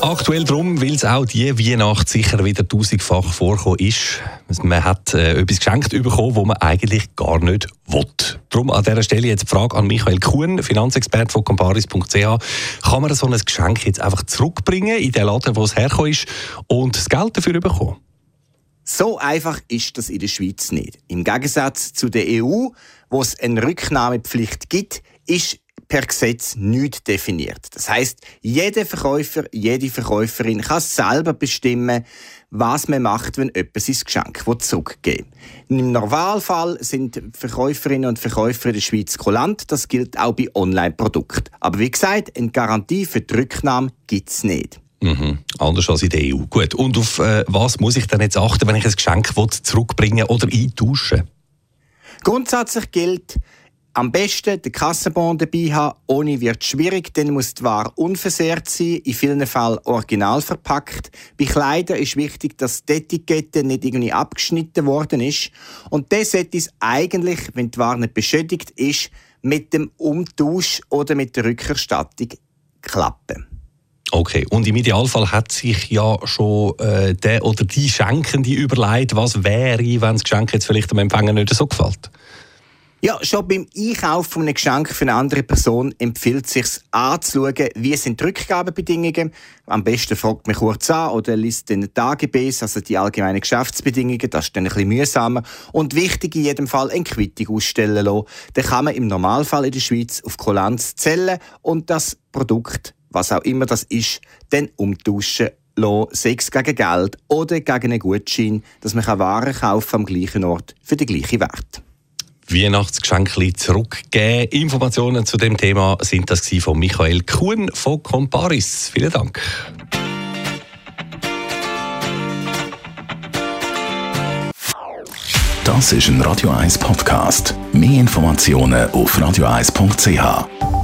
Aktuell darum, weil es auch die Weihnacht sicher wieder tausendfach vorkommen ist. Man hat äh, etwas geschenkt bekommen, wo man eigentlich gar nicht will. Darum an dieser Stelle jetzt die Frage an Michael Kuhn, Finanzexperte von comparis.ch. Kann man so ein Geschenk jetzt einfach zurückbringen in den Laden, wo es hergekommen ist und das Geld dafür bekommen? So einfach ist das in der Schweiz nicht. Im Gegensatz zu der EU, wo es eine Rücknahmepflicht gibt, ist per Gesetz nicht definiert. Das heißt, jeder Verkäufer, jede Verkäuferin kann selber bestimmen, was man macht, wenn jemand sein Geschenk zurückgeben will. Im Normalfall sind Verkäuferinnen und Verkäufer in der Schweiz kulant. Das gilt auch bei Online-Produkten. Aber wie gesagt, eine Garantie für die Rücknahme gibt es nicht. Mhm. Anders als in der EU. Gut. Und auf äh, was muss ich dann jetzt achten, wenn ich ein Geschenk zurückbringen oder eintauschen Grundsätzlich gilt, am besten den Kassenbon dabei haben, ohne wird schwierig, dann muss die Ware unversehrt sein, in vielen Fällen original verpackt. Bei Kleidern ist wichtig, dass die Etikette nicht irgendwie abgeschnitten worden ist. Und das sollte es eigentlich, wenn die Ware nicht beschädigt ist, mit dem Umtausch oder mit der Rückerstattung klappen. Okay, und im Idealfall hat sich ja schon äh, der oder die Schenkende überlegt, was wäre, wenn das Geschenk jetzt vielleicht dem Empfänger nicht so gefällt. Ja, schon beim Einkauf von einem Geschenk für eine andere Person empfiehlt es sich anzuschauen, wie sind die Rückgabebedingungen. Am besten fragt man kurz an oder liest den TAGBs, also die allgemeinen Geschäftsbedingungen. Das ist dann ein bisschen mühsamer. Und wichtig in jedem Fall eine Quittung ausstellen lassen. Dann kann man im Normalfall in der Schweiz auf Kulanz zählen und das Produkt, was auch immer das ist, dann umtauschen lassen, sei gegen Geld oder gegen einen Gutschein, dass man Waren kaufen am gleichen Ort für den gleichen Wert. Weihnachtsgeschenke zurückgeben. Informationen zu dem Thema sind das von Michael Kuhn von Comparis. Vielen Dank. Das ist ein Radio 1 Podcast. Mehr Informationen auf radio1.ch.